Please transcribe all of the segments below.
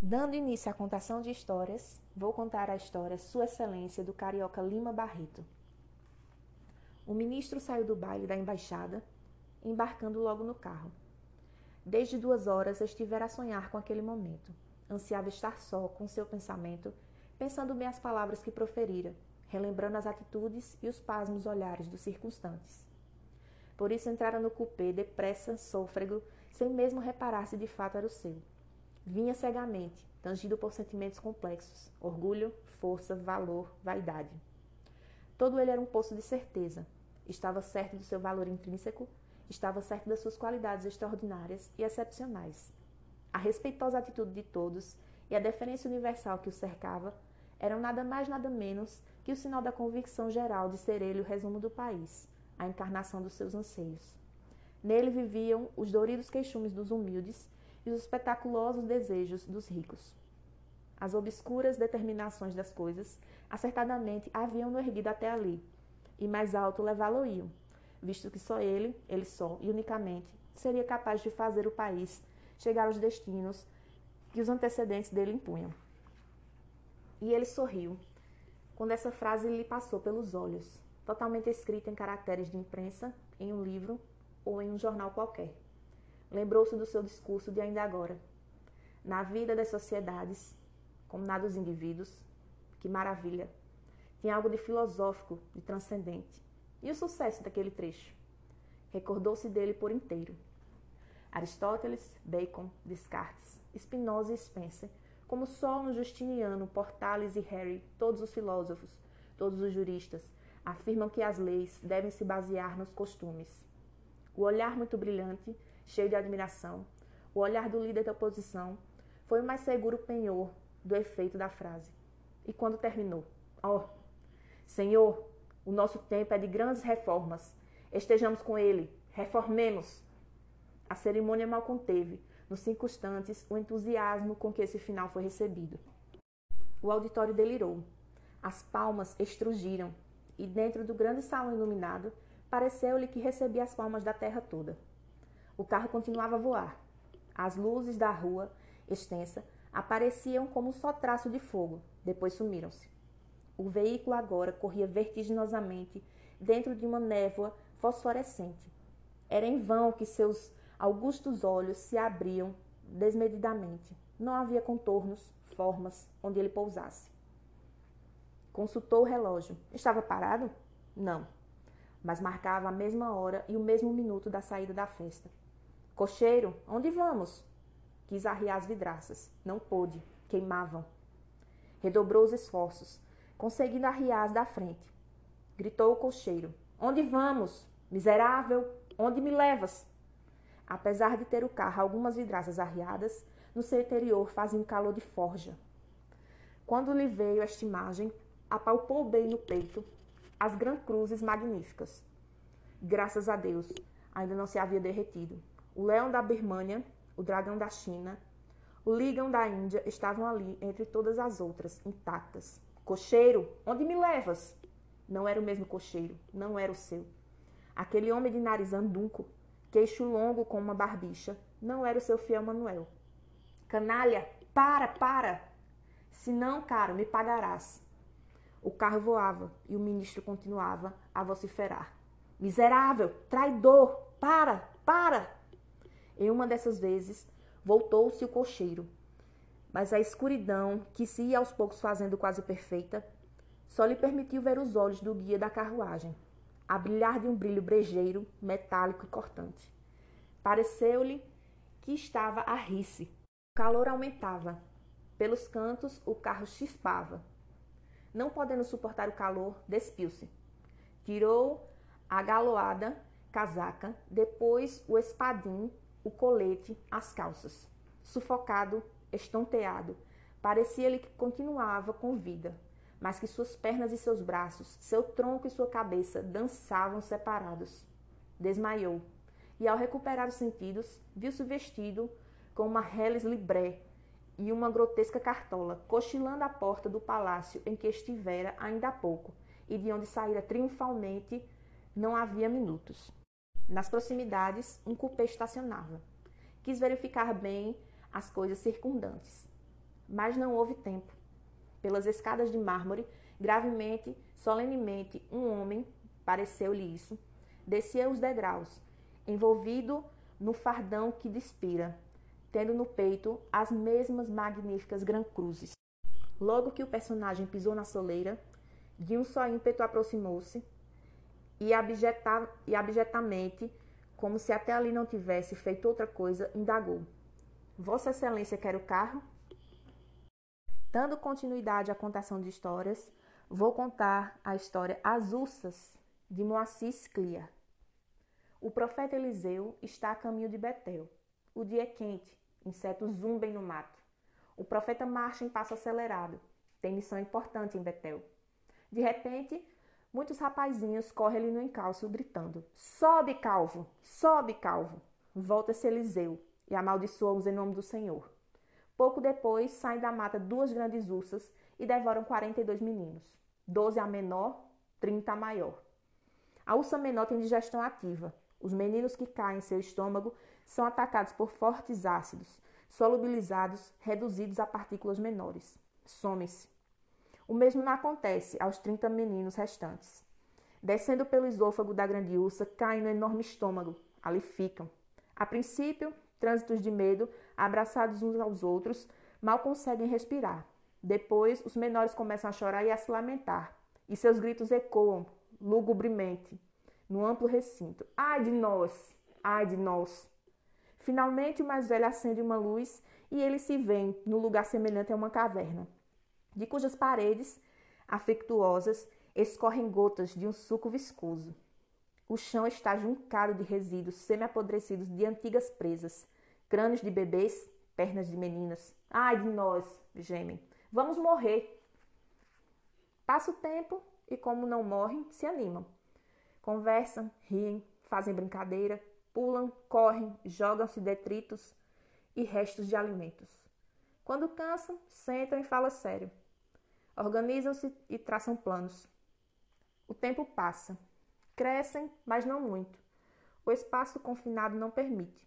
Dando início à contação de histórias, vou contar a história Sua Excelência do carioca Lima Barreto. O ministro saiu do baile da embaixada, embarcando logo no carro. Desde duas horas estivera a sonhar com aquele momento. Ansiava estar só, com seu pensamento, pensando bem as palavras que proferira, relembrando as atitudes e os pasmos olhares dos circunstantes. Por isso entrara no cupê, depressa, sôfrego, sem mesmo reparar se de fato era o seu. Vinha cegamente, tangido por sentimentos complexos: orgulho, força, valor, vaidade. Todo ele era um poço de certeza. Estava certo do seu valor intrínseco, estava certo das suas qualidades extraordinárias e excepcionais. A respeitosa atitude de todos e a deferência universal que o cercava eram nada mais nada menos que o sinal da convicção geral de ser ele o resumo do país, a encarnação dos seus anseios. Nele viviam os doridos queixumes dos humildes e os espetaculosos desejos dos ricos. As obscuras determinações das coisas, acertadamente, haviam-no erguido até ali, e mais alto levá-lo-iam, visto que só ele, ele só e unicamente, seria capaz de fazer o país chegar aos destinos que os antecedentes dele impunham. E ele sorriu, quando essa frase lhe passou pelos olhos, totalmente escrita em caracteres de imprensa, em um livro ou em um jornal qualquer. Lembrou-se do seu discurso de ainda agora. Na vida das sociedades, como na dos indivíduos, que maravilha! Tinha algo de filosófico, de transcendente. E o sucesso daquele trecho? Recordou-se dele por inteiro. Aristóteles, Bacon, Descartes, Spinoza e Spencer, como Solon, Justiniano, Portales e Harry, todos os filósofos, todos os juristas, afirmam que as leis devem se basear nos costumes. O olhar muito brilhante cheio de admiração, o olhar do líder da oposição foi o mais seguro penhor do efeito da frase. E quando terminou, ó, oh, Senhor, o nosso tempo é de grandes reformas. Estejamos com ele, reformemos. A cerimônia mal conteve, nos cinco instantes, o entusiasmo com que esse final foi recebido. O auditório delirou. As palmas estrugiram, e dentro do grande salão iluminado, pareceu-lhe que recebia as palmas da terra toda. O carro continuava a voar. As luzes da rua extensa apareciam como só traço de fogo, depois sumiram-se. O veículo agora corria vertiginosamente dentro de uma névoa fosforescente. Era em vão que seus augustos olhos se abriam desmedidamente. Não havia contornos, formas onde ele pousasse. Consultou o relógio. Estava parado? Não. Mas marcava a mesma hora e o mesmo minuto da saída da festa. Cocheiro, onde vamos? Quis arriar as vidraças. Não pôde, queimavam. Redobrou os esforços, conseguindo arriar as da frente. Gritou o cocheiro: Onde vamos? Miserável, onde me levas? Apesar de ter o carro algumas vidraças arriadas, no seu interior fazia um calor de forja. Quando lhe veio esta imagem, apalpou bem no peito as Gran Cruzes magníficas. Graças a Deus, ainda não se havia derretido. O leão da Birmânia, o dragão da China, o ligão da Índia estavam ali entre todas as outras, intactas. Cocheiro, onde me levas? Não era o mesmo cocheiro, não era o seu. Aquele homem de nariz andunco, queixo longo com uma barbicha, não era o seu fiel Manuel. Canalha, para, para! Se não, caro, me pagarás. O carro voava e o ministro continuava a vociferar. Miserável, traidor, para, para! Em uma dessas vezes, voltou-se o cocheiro, mas a escuridão, que se ia aos poucos fazendo quase perfeita, só lhe permitiu ver os olhos do guia da carruagem, a brilhar de um brilho brejeiro, metálico e cortante. Pareceu-lhe que estava a rir-se. O calor aumentava. Pelos cantos, o carro chispava. Não podendo suportar o calor, despiu-se. Tirou a galoada casaca, depois o espadim o colete, as calças. Sufocado, estonteado, parecia-lhe que continuava com vida, mas que suas pernas e seus braços, seu tronco e sua cabeça dançavam separados. Desmaiou, e ao recuperar os sentidos, viu-se vestido com uma reles libré e uma grotesca cartola, cochilando à porta do palácio em que estivera ainda há pouco, e de onde saíra triunfalmente não havia minutos. Nas proximidades, um cupê estacionava. Quis verificar bem as coisas circundantes. Mas não houve tempo. Pelas escadas de mármore, gravemente, solenemente, um homem, pareceu-lhe isso, descia os degraus, envolvido no fardão que despira, tendo no peito as mesmas magníficas gran-cruzes. Logo que o personagem pisou na soleira, de um só ímpeto aproximou-se e, abjeta, e abjetamente, como se até ali não tivesse feito outra coisa, indagou: Vossa Excelência quer o carro? Dando continuidade à contação de histórias, vou contar a história As Ursas, de Moacir Clear. O profeta Eliseu está a caminho de Betel. O dia é quente, insetos zumbem no mato. O profeta marcha em passo acelerado. Tem missão importante em Betel. De repente, muitos rapazinhos correm ali no encalço, gritando: Sobe, calvo! Sobe, calvo! Volta-se Eliseu e amaldiçoa-os em nome do Senhor. Pouco depois, saem da mata duas grandes ursas e devoram 42 meninos. Doze a menor, 30 a maior. A ursa menor tem digestão ativa. Os meninos que caem em seu estômago são atacados por fortes ácidos, solubilizados, reduzidos a partículas menores. Somem-se. O mesmo não acontece aos 30 meninos restantes. Descendo pelo esôfago da grande ursa, caem no enorme estômago. Ali ficam. A princípio, trânsitos de medo, abraçados uns aos outros, mal conseguem respirar. Depois, os menores começam a chorar e a se lamentar, e seus gritos ecoam lugubremente no amplo recinto. Ai de nós! Ai de nós! Finalmente, o mais velho acende uma luz e ele se vê no lugar semelhante a uma caverna de cujas paredes afectuosas escorrem gotas de um suco viscoso. O chão está juncado de resíduos semi-apodrecidos de antigas presas, crânios de bebês, pernas de meninas. Ai de nós, gemem. Vamos morrer. Passa o tempo e, como não morrem, se animam. Conversam, riem, fazem brincadeira, pulam, correm, jogam-se detritos e restos de alimentos. Quando cansam, sentam e falam sério. Organizam-se e traçam planos. O tempo passa. Crescem, mas não muito. O espaço confinado não permite.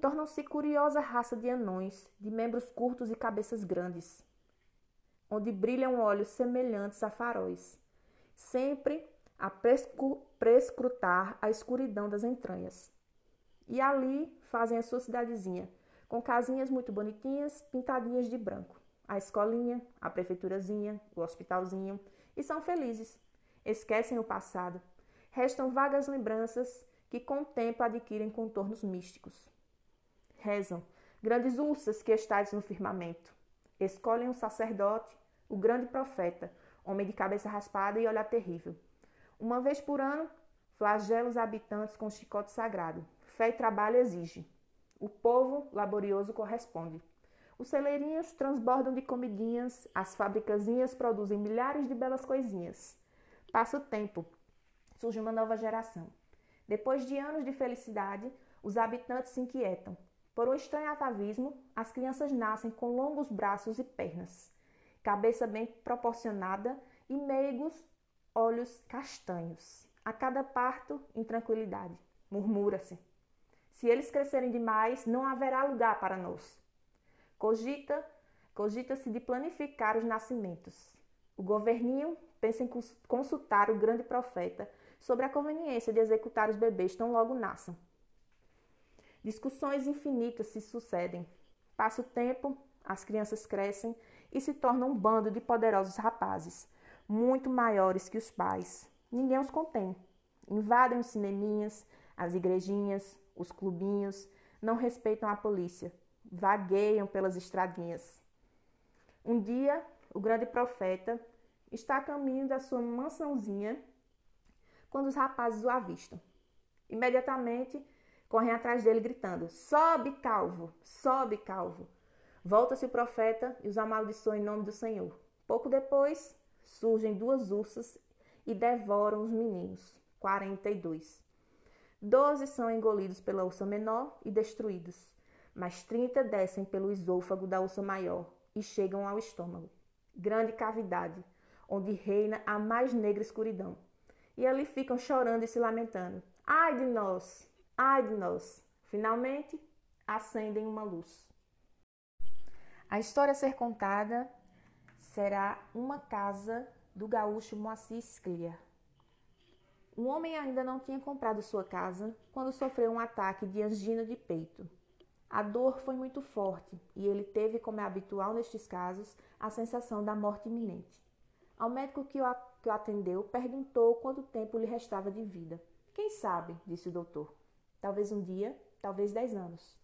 Tornam-se curiosa raça de anões, de membros curtos e cabeças grandes, onde brilham olhos semelhantes a faróis, sempre a prescrutar a escuridão das entranhas. E ali fazem a sua cidadezinha, com casinhas muito bonitinhas, pintadinhas de branco a escolinha, a prefeiturazinha, o hospitalzinho e são felizes. Esquecem o passado. Restam vagas lembranças que com o tempo adquirem contornos místicos. Rezam, grandes ursas que estáis no firmamento. Escolhem um sacerdote, o grande profeta, homem de cabeça raspada e olhar terrível. Uma vez por ano, flagela os habitantes com chicote sagrado. Fé e trabalho exige. O povo laborioso corresponde. Os celeirinhos transbordam de comidinhas, as fabricazinhas produzem milhares de belas coisinhas. Passa o tempo, surge uma nova geração. Depois de anos de felicidade, os habitantes se inquietam. Por um estranho atavismo, as crianças nascem com longos braços e pernas, cabeça bem proporcionada e meigos olhos castanhos. A cada parto, intranquilidade, murmura-se. Se eles crescerem demais, não haverá lugar para nós. Cogita, cogita-se de planificar os nascimentos. O governinho pensa em consultar o grande profeta sobre a conveniência de executar os bebês tão logo nasçam. Discussões infinitas se sucedem. Passa o tempo, as crianças crescem e se tornam um bando de poderosos rapazes, muito maiores que os pais. Ninguém os contém. Invadem os cineminhas, as igrejinhas, os clubinhos, não respeitam a polícia, vagueiam pelas estradinhas. Um dia, o grande profeta está a caminho da sua mansãozinha quando os rapazes o avistam. Imediatamente correm atrás dele gritando: Sobe, calvo! Sobe, calvo! Volta-se o profeta e os amaldiçoa em nome do Senhor. Pouco depois, surgem duas ursas e devoram os meninos, 42. Doze são engolidos pela ursa menor e destruídos mas 30 descem pelo esôfago da ursa maior e chegam ao estômago. Grande cavidade, onde reina a mais negra escuridão. E ali ficam chorando e se lamentando. Ai de nós! Ai de nós! Finalmente, acendem uma luz. A história a ser contada será Uma Casa do gaúcho Moacir Scliar. Um homem ainda não tinha comprado sua casa quando sofreu um ataque de angina de peito. A dor foi muito forte e ele teve, como é habitual nestes casos, a sensação da morte iminente. Ao médico o, que o atendeu, perguntou quanto tempo lhe restava de vida. Quem sabe, disse o doutor. Talvez um dia, talvez dez anos.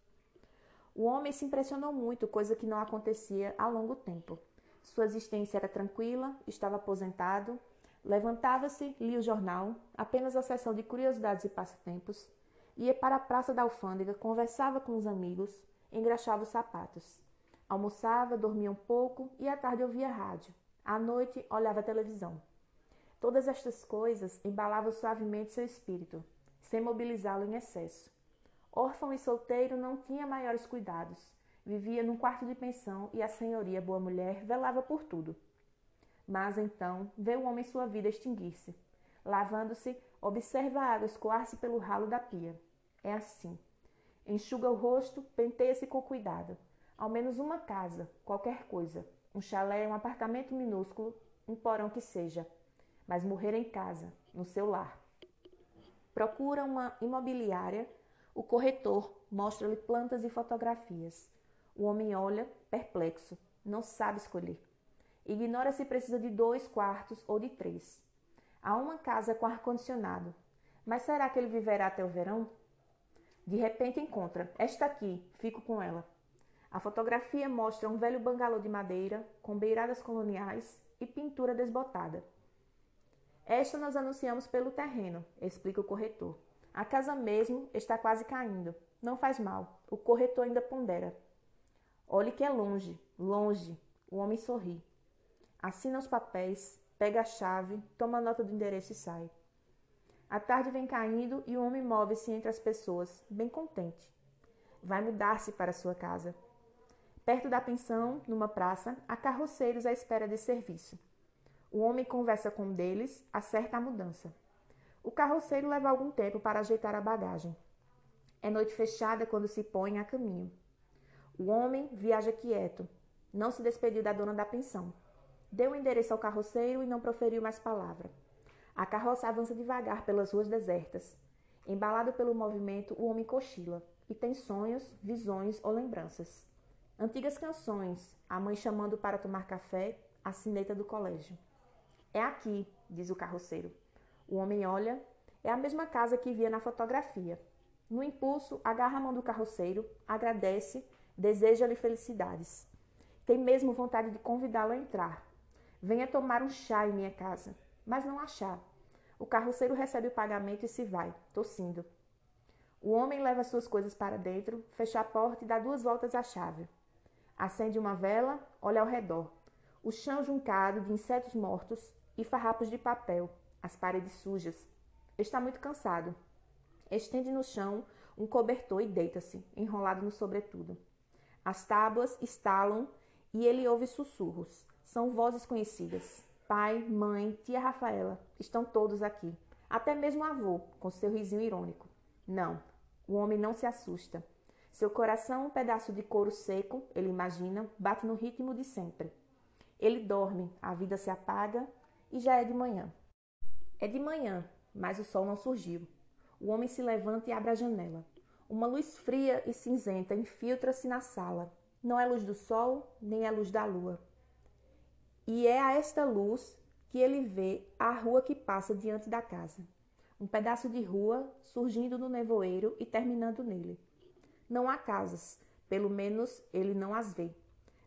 O homem se impressionou muito, coisa que não acontecia há longo tempo. Sua existência era tranquila, estava aposentado, levantava-se, lia o jornal, apenas a sessão de curiosidades e passatempos, ia para a praça da alfândega, conversava com os amigos, engraxava os sapatos. Almoçava, dormia um pouco e à tarde ouvia rádio. À noite olhava a televisão. Todas estas coisas embalavam suavemente seu espírito, sem mobilizá-lo em excesso. Órfão e solteiro não tinha maiores cuidados. Vivia num quarto de pensão e a senhoria boa mulher velava por tudo. Mas então vê o homem sua vida extinguir-se. Lavando-se, observa a água escoar-se pelo ralo da pia. É assim. Enxuga o rosto, penteia-se com cuidado. Ao menos uma casa, qualquer coisa. Um chalé, um apartamento minúsculo, um porão que seja. Mas morrer em casa, no seu lar. Procura uma imobiliária o corretor mostra-lhe plantas e fotografias. O homem olha, perplexo, não sabe escolher. Ignora se precisa de dois quartos ou de três. Há uma casa com ar-condicionado. Mas será que ele viverá até o verão? De repente encontra. Esta aqui, fico com ela. A fotografia mostra um velho bangalô de madeira, com beiradas coloniais e pintura desbotada. Esta nós anunciamos pelo terreno, explica o corretor. A casa mesmo está quase caindo. Não faz mal. O corretor ainda pondera. Olhe que é longe, longe. O homem sorri. Assina os papéis, pega a chave, toma nota do endereço e sai. A tarde vem caindo e o homem move-se entre as pessoas, bem contente. Vai mudar-se para sua casa. Perto da pensão, numa praça, há carroceiros à espera de serviço. O homem conversa com um deles, acerta a mudança. O carroceiro leva algum tempo para ajeitar a bagagem. É noite fechada quando se põe a caminho. O homem viaja quieto. Não se despediu da dona da pensão. Deu o endereço ao carroceiro e não proferiu mais palavra. A carroça avança devagar pelas ruas desertas. Embalado pelo movimento, o homem cochila e tem sonhos, visões ou lembranças. Antigas canções, a mãe chamando para tomar café, a sineta do colégio. É aqui, diz o carroceiro. O homem olha, é a mesma casa que via na fotografia. No impulso, agarra a mão do carroceiro, agradece, deseja-lhe felicidades. Tem mesmo vontade de convidá-lo a entrar. Venha tomar um chá em minha casa. Mas não há chá. O carroceiro recebe o pagamento e se vai, tossindo. O homem leva suas coisas para dentro, fecha a porta e dá duas voltas à chave. Acende uma vela, olha ao redor. O chão juncado de insetos mortos e farrapos de papel, as paredes sujas. Está muito cansado. Estende no chão um cobertor e deita-se, enrolado no sobretudo. As tábuas estalam e ele ouve sussurros. São vozes conhecidas. Pai, mãe, tia Rafaela, estão todos aqui. Até mesmo avô, com seu risinho irônico. Não, o homem não se assusta. Seu coração, um pedaço de couro seco, ele imagina, bate no ritmo de sempre. Ele dorme, a vida se apaga e já é de manhã. É de manhã, mas o sol não surgiu. O homem se levanta e abre a janela. Uma luz fria e cinzenta infiltra-se na sala. Não é luz do sol, nem é luz da lua. E é a esta luz que ele vê a rua que passa diante da casa. Um pedaço de rua surgindo no nevoeiro e terminando nele. Não há casas, pelo menos ele não as vê.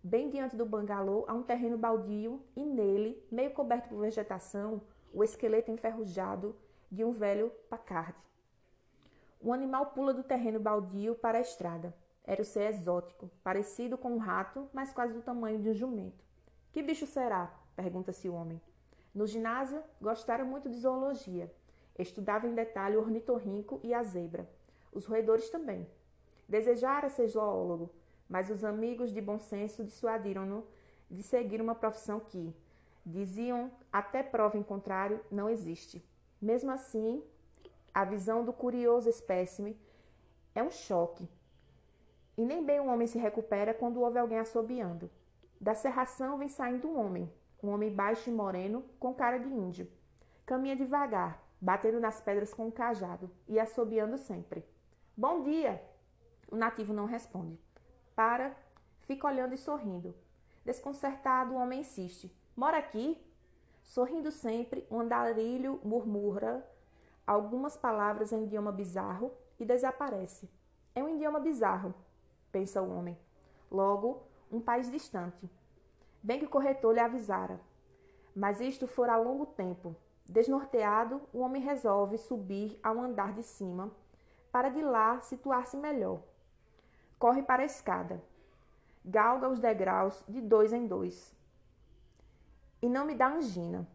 Bem diante do bangalô há um terreno baldio e nele, meio coberto por vegetação, o esqueleto enferrujado de um velho pacarde. Um animal pula do terreno baldio para a estrada. Era o ser exótico, parecido com um rato, mas quase do tamanho de um jumento. Que bicho será? pergunta-se o homem. No ginásio, gostaram muito de zoologia. Estudava em detalhe o ornitorrinco e a zebra. Os roedores também. Desejara ser zoólogo, mas os amigos de bom senso dissuadiram-no de seguir uma profissão que, Diziam, até prova em contrário, não existe. Mesmo assim, a visão do curioso espécime é um choque. E nem bem o homem se recupera quando ouve alguém assobiando. Da serração vem saindo um homem, um homem baixo e moreno, com cara de índio. Caminha devagar, batendo nas pedras com o um cajado e assobiando sempre. Bom dia! O nativo não responde. Para, fica olhando e sorrindo. Desconcertado, o homem insiste. Mora aqui? Sorrindo sempre, o andarilho murmura algumas palavras em idioma bizarro e desaparece. É um idioma bizarro, pensa o homem. Logo, um país distante. Bem que o corretor lhe avisara. Mas isto fora a longo tempo. Desnorteado, o homem resolve subir ao andar de cima para de lá situar-se melhor. Corre para a escada. Galga os degraus de dois em dois. E não me dá angina.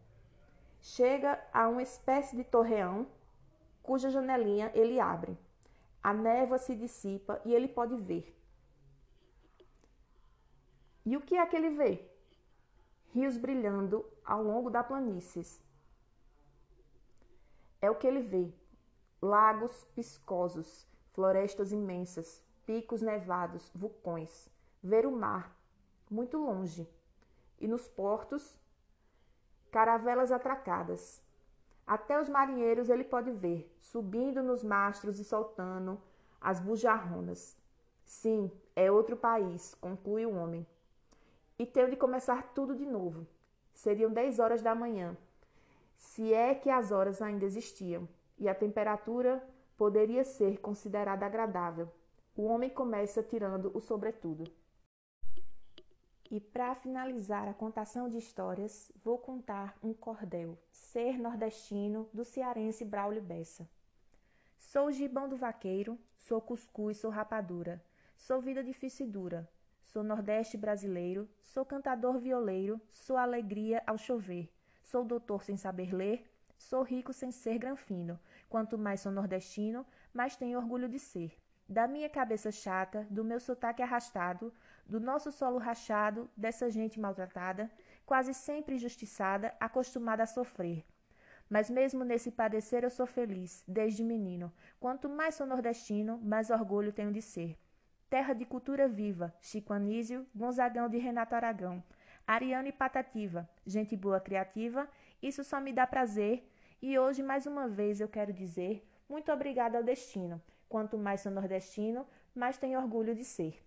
Chega a uma espécie de torreão, cuja janelinha ele abre. A névoa se dissipa e ele pode ver. E o que é que ele vê? Rios brilhando ao longo da planícies. É o que ele vê. Lagos piscosos, florestas imensas, picos nevados, vulcões. Ver o mar, muito longe. E nos portos, caravelas atracadas. Até os marinheiros ele pode ver, subindo nos mastros e soltando as bujarronas. Sim, é outro país, conclui o homem. E tenho de começar tudo de novo. Seriam dez horas da manhã, se é que as horas ainda existiam, e a temperatura poderia ser considerada agradável. O homem começa tirando o sobretudo. E para finalizar a contação de histórias, vou contar um cordel, Ser Nordestino, do cearense Braulio Bessa. Sou gibão do vaqueiro, sou cuscuz, sou rapadura, sou vida difícil e dura, sou nordeste brasileiro, sou cantador violeiro, sou alegria ao chover, sou doutor sem saber ler, sou rico sem ser granfino, quanto mais sou nordestino, mais tenho orgulho de ser. Da minha cabeça chata, do meu sotaque arrastado, do nosso solo rachado, dessa gente maltratada, quase sempre injustiçada, acostumada a sofrer. Mas mesmo nesse padecer eu sou feliz, desde menino. Quanto mais sou nordestino, mais orgulho tenho de ser. Terra de cultura viva, Chico Anísio, Gonzagão de Renato Aragão, Ariano e Patativa, gente boa criativa, isso só me dá prazer. E hoje, mais uma vez, eu quero dizer muito obrigada ao destino. Quanto mais sou nordestino, mais tenho orgulho de ser.